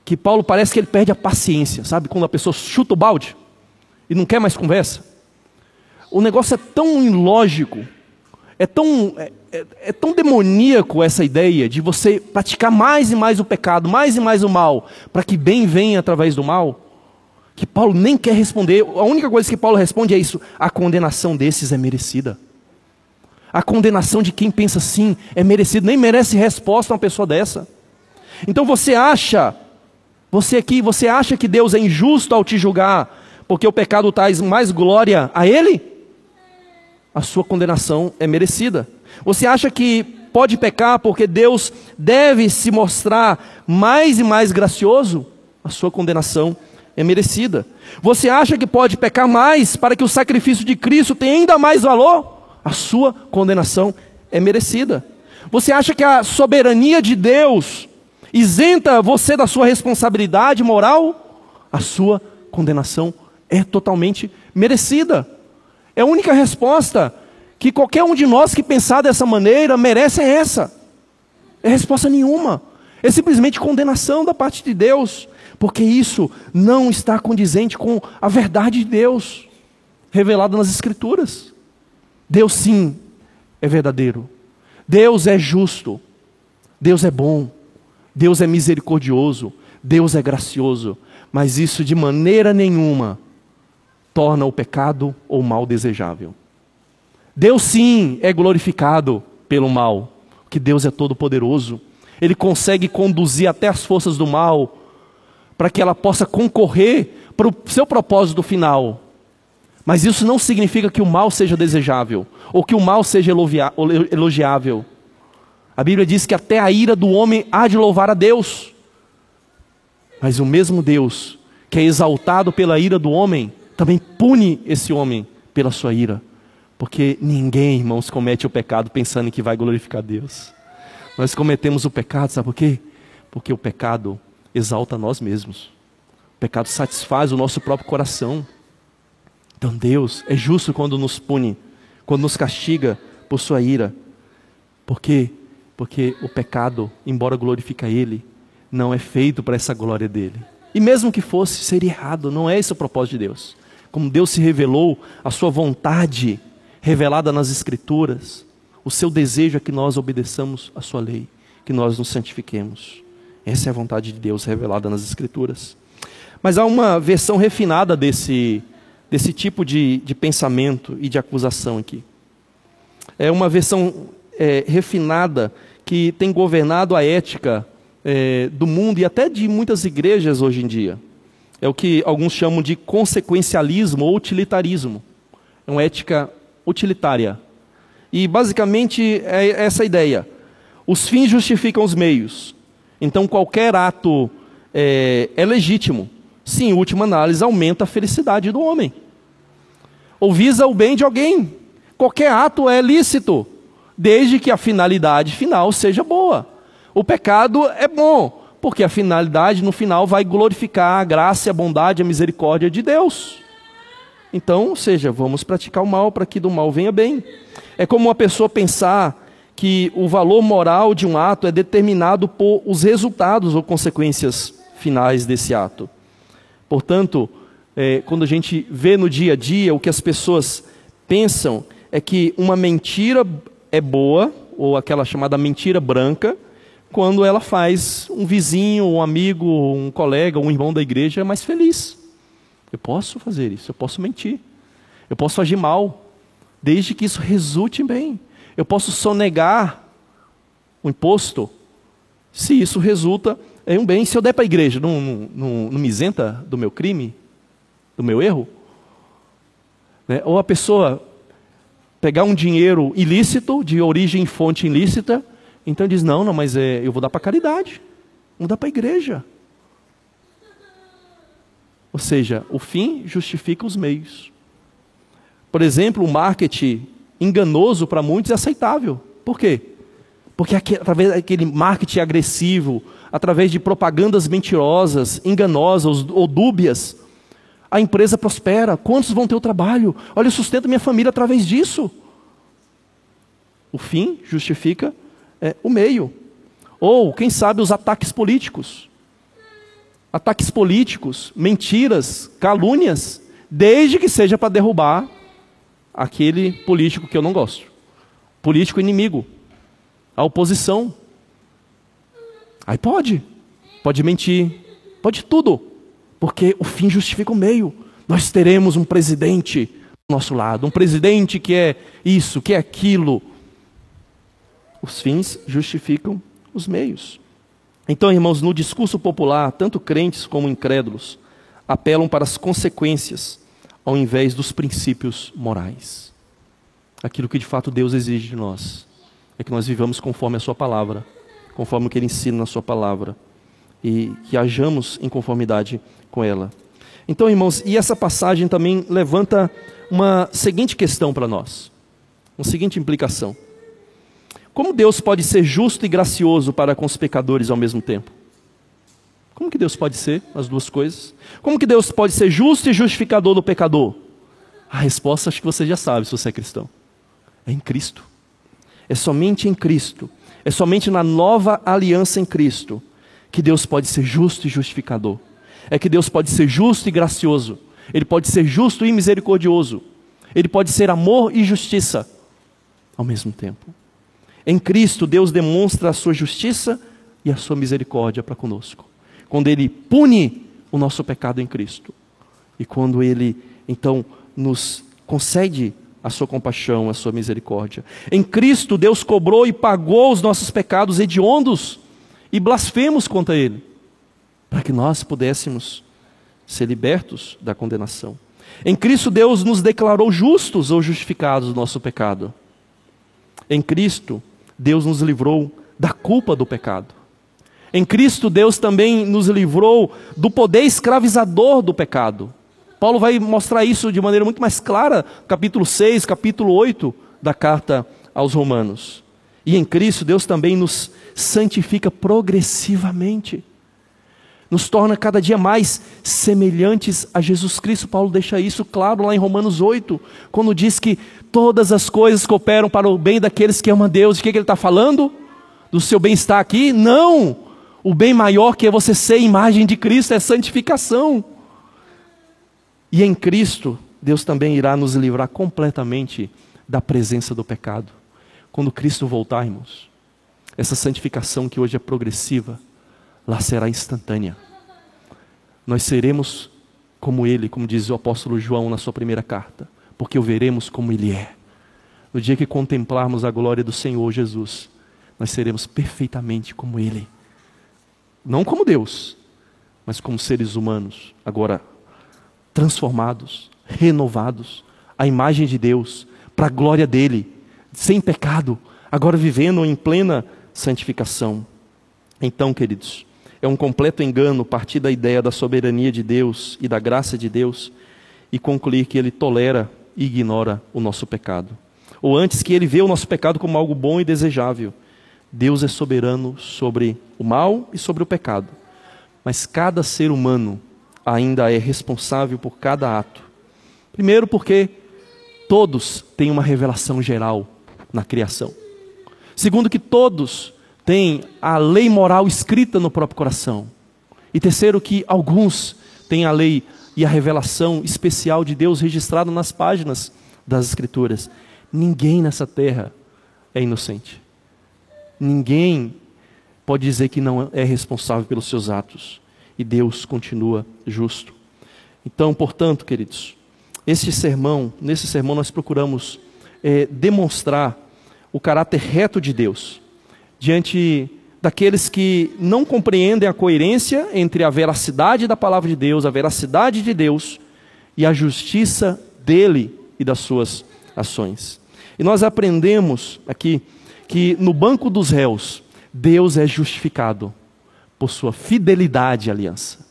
que Paulo parece que ele perde a paciência, sabe? Quando a pessoa chuta o balde e não quer mais conversa. O negócio é tão ilógico, é tão, é, é, é, tão demoníaco essa ideia de você praticar mais e mais o pecado, mais e mais o mal, para que bem venha através do mal, que Paulo nem quer responder. A única coisa que Paulo responde é isso: a condenação desses é merecida. A condenação de quem pensa assim é merecida, nem merece resposta uma pessoa dessa. Então você acha, você aqui, você acha que Deus é injusto ao te julgar, porque o pecado traz mais glória a Ele? A sua condenação é merecida. Você acha que pode pecar porque Deus deve se mostrar mais e mais gracioso? A sua condenação é merecida. Você acha que pode pecar mais para que o sacrifício de Cristo tenha ainda mais valor? A sua condenação é merecida. Você acha que a soberania de Deus isenta você da sua responsabilidade moral? A sua condenação é totalmente merecida. É a única resposta que qualquer um de nós que pensar dessa maneira merece é essa. É resposta nenhuma. É simplesmente condenação da parte de Deus, porque isso não está condizente com a verdade de Deus revelada nas Escrituras. Deus sim é verdadeiro. Deus é justo. Deus é bom. Deus é misericordioso. Deus é gracioso. Mas isso de maneira nenhuma torna o pecado ou mal desejável. Deus sim é glorificado pelo mal, que Deus é todo poderoso. Ele consegue conduzir até as forças do mal para que ela possa concorrer para o seu propósito final. Mas isso não significa que o mal seja desejável ou que o mal seja elogiável. A Bíblia diz que até a ira do homem há de louvar a Deus. Mas o mesmo Deus que é exaltado pela ira do homem também pune esse homem pela sua ira. Porque ninguém, irmãos, comete o pecado pensando que vai glorificar Deus. Nós cometemos o pecado, sabe por quê? Porque o pecado exalta nós mesmos. O pecado satisfaz o nosso próprio coração. Então Deus é justo quando nos pune, quando nos castiga por sua ira. Por quê? Porque o pecado, embora glorifique Ele, não é feito para essa glória dele. E mesmo que fosse, seria errado, não é esse o propósito de Deus. Como Deus se revelou, a sua vontade revelada nas Escrituras, o seu desejo é que nós obedeçamos a sua lei, que nós nos santifiquemos. Essa é a vontade de Deus revelada nas Escrituras. Mas há uma versão refinada desse, desse tipo de, de pensamento e de acusação aqui. É uma versão é, refinada que tem governado a ética é, do mundo e até de muitas igrejas hoje em dia. É o que alguns chamam de consequencialismo ou utilitarismo. É uma ética utilitária. E basicamente é essa ideia. Os fins justificam os meios. Então qualquer ato é, é legítimo. Sim, em última análise, aumenta a felicidade do homem. Ou visa o bem de alguém. Qualquer ato é lícito, desde que a finalidade final seja boa. O pecado é bom, porque a finalidade no final vai glorificar a graça, a bondade, a misericórdia de Deus. Então, ou seja, vamos praticar o mal para que do mal venha bem. É como uma pessoa pensar que o valor moral de um ato é determinado por os resultados ou consequências finais desse ato. Portanto, é, quando a gente vê no dia a dia o que as pessoas pensam é que uma mentira é boa, ou aquela chamada mentira branca, quando ela faz um vizinho, um amigo, um colega, um irmão da igreja mais feliz. Eu posso fazer isso, eu posso mentir, eu posso agir mal, desde que isso resulte bem. Eu posso sonegar o imposto se isso resulta em um bem. Se eu der para a igreja, não, não, não me isenta do meu crime, do meu erro? Né? Ou a pessoa pegar um dinheiro ilícito, de origem e fonte ilícita, então diz: não, não, mas é, eu vou dar para caridade, vou dar para a igreja. Ou seja, o fim justifica os meios. Por exemplo, o marketing enganoso para muitos é aceitável. Por quê? Porque através daquele marketing agressivo, através de propagandas mentirosas, enganosas ou dúbias, a empresa prospera. Quantos vão ter o trabalho? Olha, eu sustento minha família através disso. O fim justifica é, o meio. Ou, quem sabe, os ataques políticos. Ataques políticos, mentiras, calúnias, desde que seja para derrubar aquele político que eu não gosto. Político inimigo. A oposição. Aí pode. Pode mentir. Pode tudo. Porque o fim justifica o meio. Nós teremos um presidente do nosso lado. Um presidente que é isso, que é aquilo. Os fins justificam os meios. Então, irmãos, no discurso popular, tanto crentes como incrédulos apelam para as consequências ao invés dos princípios morais. Aquilo que de fato Deus exige de nós é que nós vivamos conforme a Sua palavra, conforme o que Ele ensina na Sua palavra, e que hajamos em conformidade com ela. Então, irmãos, e essa passagem também levanta uma seguinte questão para nós, uma seguinte implicação. Como Deus pode ser justo e gracioso para com os pecadores ao mesmo tempo? Como que Deus pode ser as duas coisas? Como que Deus pode ser justo e justificador do pecador? A resposta acho que você já sabe se você é cristão. É em Cristo. É somente em Cristo. É somente na nova aliança em Cristo que Deus pode ser justo e justificador. É que Deus pode ser justo e gracioso. Ele pode ser justo e misericordioso. Ele pode ser amor e justiça ao mesmo tempo. Em Cristo, Deus demonstra a sua justiça e a sua misericórdia para conosco quando ele pune o nosso pecado em Cristo. E quando ele, então, nos concede a sua compaixão, a sua misericórdia. Em Cristo, Deus cobrou e pagou os nossos pecados hediondos e blasfemos contra Ele, para que nós pudéssemos ser libertos da condenação. Em Cristo, Deus nos declarou justos ou justificados do nosso pecado. Em Cristo, Deus nos livrou da culpa do pecado. Em Cristo, Deus também nos livrou do poder escravizador do pecado. Paulo vai mostrar isso de maneira muito mais clara, capítulo 6, capítulo 8 da carta aos Romanos. E em Cristo, Deus também nos santifica progressivamente, nos torna cada dia mais semelhantes a Jesus Cristo. Paulo deixa isso claro lá em Romanos 8, quando diz que todas as coisas cooperam para o bem daqueles que amam a Deus. De que, que ele está falando? Do seu bem-estar aqui? Não! O bem maior que é você ser imagem de Cristo é santificação. E em Cristo, Deus também irá nos livrar completamente da presença do pecado. Quando Cristo voltar, irmãos, essa santificação que hoje é progressiva, lá será instantânea. Nós seremos como Ele, como diz o apóstolo João na sua primeira carta, porque o veremos como Ele é. No dia que contemplarmos a glória do Senhor Jesus, nós seremos perfeitamente como Ele. Não como Deus, mas como seres humanos, agora transformados, renovados, à imagem de Deus, para a glória dele, sem pecado, agora vivendo em plena santificação. Então, queridos, é um completo engano partir da ideia da soberania de Deus e da graça de Deus e concluir que ele tolera e ignora o nosso pecado. Ou antes que ele vê o nosso pecado como algo bom e desejável Deus é soberano sobre o mal e sobre o pecado. Mas cada ser humano ainda é responsável por cada ato. Primeiro, porque todos têm uma revelação geral na criação. Segundo, que todos têm a lei moral escrita no próprio coração. E terceiro, que alguns têm a lei e a revelação especial de Deus registrada nas páginas das Escrituras. Ninguém nessa terra é inocente. Ninguém pode dizer que não é responsável pelos seus atos. E Deus continua justo. Então, portanto, queridos, este sermão, nesse sermão nós procuramos é, demonstrar o caráter reto de Deus, diante daqueles que não compreendem a coerência entre a veracidade da palavra de Deus, a veracidade de Deus e a justiça dele e das suas ações. E nós aprendemos aqui que no banco dos réus, Deus é justificado por sua fidelidade à aliança.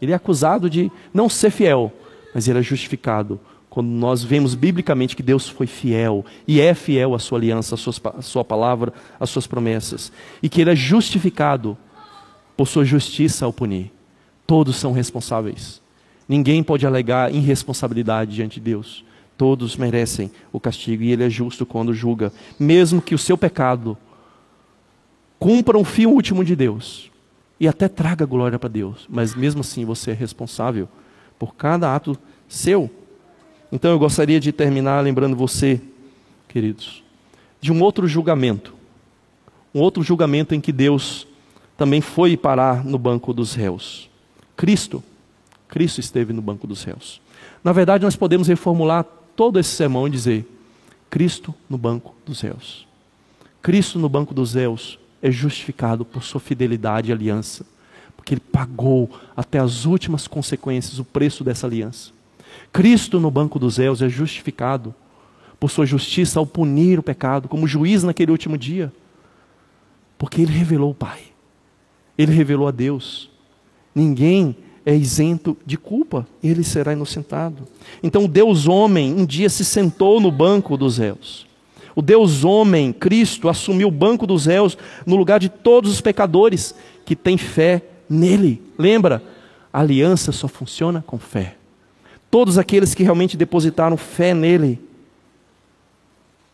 Ele é acusado de não ser fiel, mas ele é justificado quando nós vemos biblicamente que Deus foi fiel e é fiel à sua aliança, à sua, à sua palavra, às suas promessas, e que ele é justificado por sua justiça ao punir. Todos são responsáveis. Ninguém pode alegar irresponsabilidade diante de Deus. Todos merecem o castigo e ele é justo quando julga, mesmo que o seu pecado cumpra um fim último de Deus e até traga glória para Deus, mas mesmo assim você é responsável por cada ato seu. Então eu gostaria de terminar lembrando você, queridos, de um outro julgamento. Um outro julgamento em que Deus também foi parar no banco dos réus. Cristo, Cristo esteve no banco dos réus. Na verdade, nós podemos reformular todo esse sermão e dizer: Cristo no banco dos réus. Cristo no banco dos réus é justificado por sua fidelidade e aliança, porque ele pagou até as últimas consequências o preço dessa aliança. Cristo no banco dos réus é justificado por sua justiça ao punir o pecado, como juiz naquele último dia, porque ele revelou o Pai, ele revelou a Deus. Ninguém é isento de culpa, ele será inocentado. Então o Deus homem um dia se sentou no banco dos réus. O Deus homem, Cristo, assumiu o banco dos réus no lugar de todos os pecadores que têm fé nele. Lembra? A aliança só funciona com fé todos aqueles que realmente depositaram fé nele,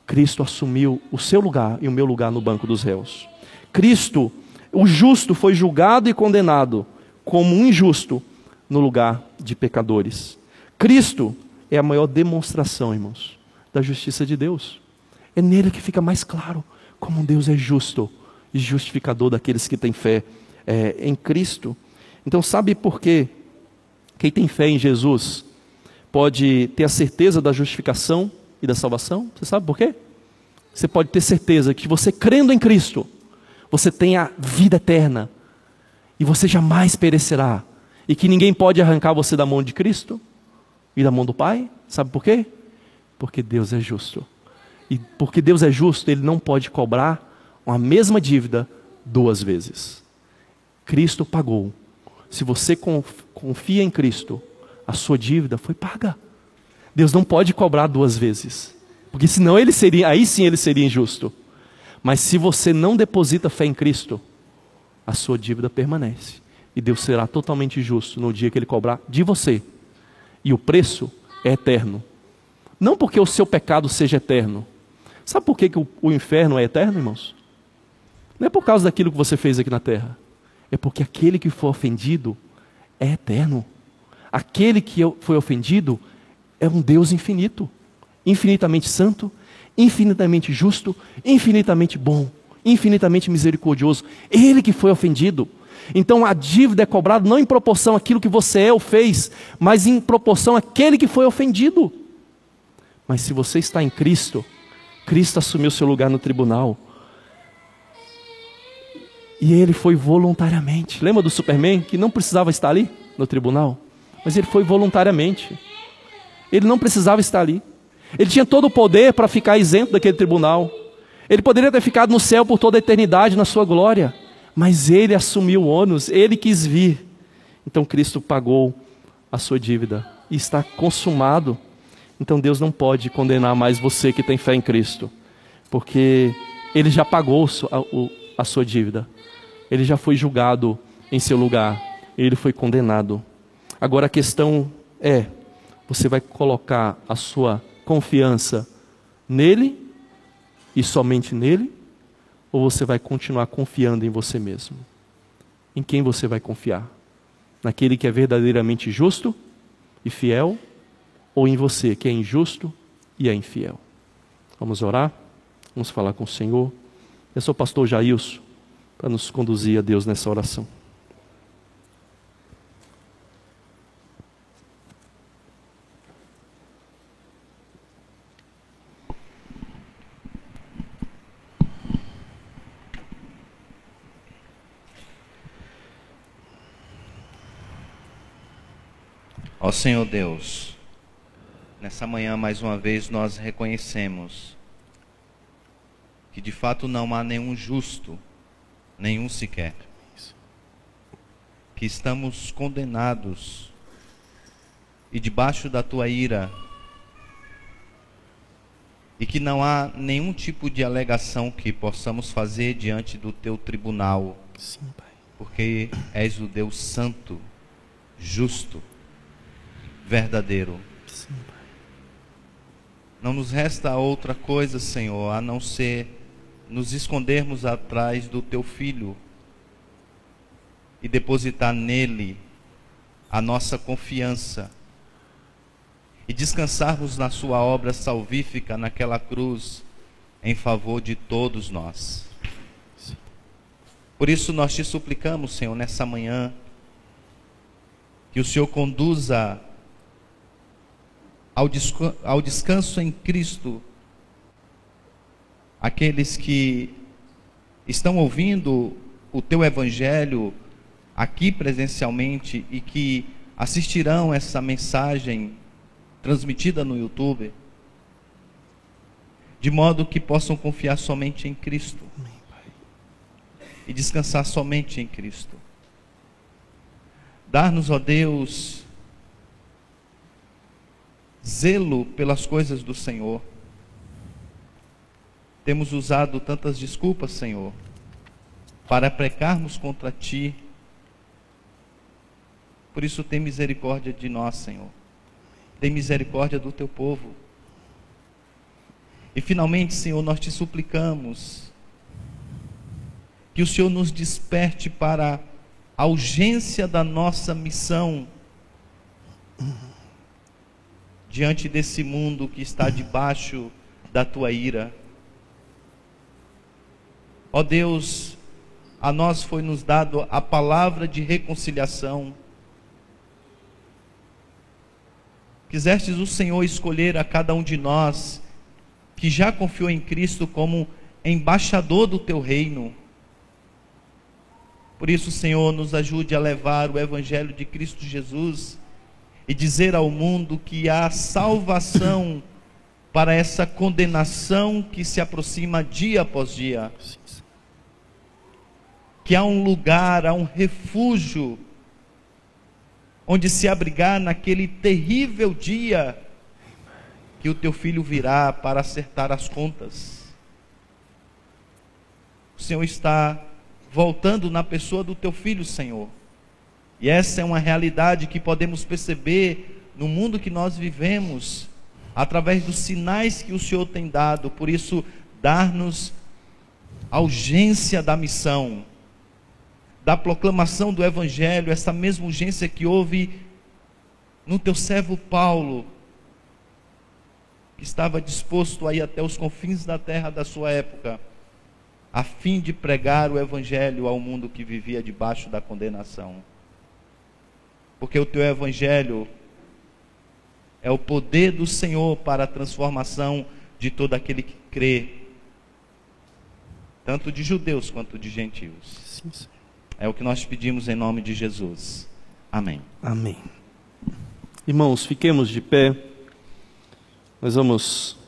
Cristo assumiu o seu lugar e o meu lugar no banco dos réus. Cristo, o justo, foi julgado e condenado como um injusto no lugar de pecadores. Cristo é a maior demonstração, irmãos, da justiça de Deus. É nele que fica mais claro como Deus é justo e justificador daqueles que têm fé é, em Cristo. Então, sabe por quê? Quem tem fé em Jesus pode ter a certeza da justificação e da salvação. Você sabe por quê? Você pode ter certeza que você crendo em Cristo, você tem a vida eterna e você jamais perecerá. E que ninguém pode arrancar você da mão de Cristo e da mão do Pai. Sabe por quê? Porque Deus é justo. E porque Deus é justo, Ele não pode cobrar uma mesma dívida duas vezes. Cristo pagou. Se você confia em Cristo, a sua dívida foi paga. Deus não pode cobrar duas vezes, porque senão ele seria, aí sim ele seria injusto. Mas se você não deposita fé em Cristo, a sua dívida permanece. E Deus será totalmente justo no dia que ele cobrar de você. E o preço é eterno. Não porque o seu pecado seja eterno. Sabe por que, que o, o inferno é eterno, irmãos? Não é por causa daquilo que você fez aqui na terra. É porque aquele que for ofendido é eterno aquele que foi ofendido é um Deus infinito, infinitamente santo, infinitamente justo, infinitamente bom, infinitamente misericordioso. Ele que foi ofendido. Então a dívida é cobrada não em proporção àquilo que você é ou fez, mas em proporção àquele que foi ofendido. Mas se você está em Cristo, Cristo assumiu seu lugar no tribunal. E ele foi voluntariamente. Lembra do Superman que não precisava estar ali no tribunal? Mas ele foi voluntariamente. Ele não precisava estar ali. Ele tinha todo o poder para ficar isento daquele tribunal. Ele poderia ter ficado no céu por toda a eternidade na sua glória, mas ele assumiu o ônus, ele quis vir. Então Cristo pagou a sua dívida e está consumado. Então Deus não pode condenar mais você que tem fé em Cristo, porque ele já pagou a sua dívida. Ele já foi julgado em seu lugar, ele foi condenado. Agora a questão é: você vai colocar a sua confiança nele e somente nele? Ou você vai continuar confiando em você mesmo? Em quem você vai confiar? Naquele que é verdadeiramente justo e fiel? Ou em você que é injusto e é infiel? Vamos orar? Vamos falar com o Senhor. Eu sou o pastor Jailson para nos conduzir a Deus nessa oração. Ó Senhor Deus, nessa manhã mais uma vez nós reconhecemos que de fato não há nenhum justo, nenhum sequer. Que estamos condenados e debaixo da tua ira e que não há nenhum tipo de alegação que possamos fazer diante do teu tribunal. Sim, Pai. Porque és o Deus santo, justo verdadeiro. Sim, Pai. Não nos resta outra coisa, Senhor, a não ser nos escondermos atrás do teu filho e depositar nele a nossa confiança e descansarmos na sua obra salvífica naquela cruz em favor de todos nós. Por isso nós te suplicamos, Senhor, nessa manhã, que o Senhor conduza ao, descanso, ao descanso em Cristo aqueles que estão ouvindo o teu evangelho aqui presencialmente e que assistirão essa mensagem transmitida no YouTube, de modo que possam confiar somente em Cristo e descansar somente em Cristo. Dar-nos, ó Deus, zelo pelas coisas do Senhor. Temos usado tantas desculpas, Senhor, para precarmos contra Ti. Por isso, tem misericórdia de nós, Senhor. Tem misericórdia do Teu povo. E finalmente, Senhor, nós te suplicamos que o Senhor nos desperte para a urgência da nossa missão diante desse mundo que está debaixo da tua ira. Ó Deus, a nós foi nos dado a palavra de reconciliação. Quisestes o Senhor escolher a cada um de nós que já confiou em Cristo como embaixador do teu reino. Por isso, Senhor, nos ajude a levar o evangelho de Cristo Jesus e dizer ao mundo que há salvação para essa condenação que se aproxima dia após dia. Que há um lugar, há um refúgio onde se abrigar naquele terrível dia que o teu filho virá para acertar as contas. O Senhor está voltando na pessoa do teu filho, Senhor. E essa é uma realidade que podemos perceber no mundo que nós vivemos, através dos sinais que o Senhor tem dado. Por isso, dar-nos a urgência da missão, da proclamação do Evangelho, essa mesma urgência que houve no teu servo Paulo, que estava disposto a ir até os confins da terra da sua época, a fim de pregar o Evangelho ao mundo que vivia debaixo da condenação porque o teu evangelho é o poder do Senhor para a transformação de todo aquele que crê, tanto de judeus quanto de gentios. Sim, é o que nós pedimos em nome de Jesus. Amém. Amém. Irmãos, fiquemos de pé. Nós vamos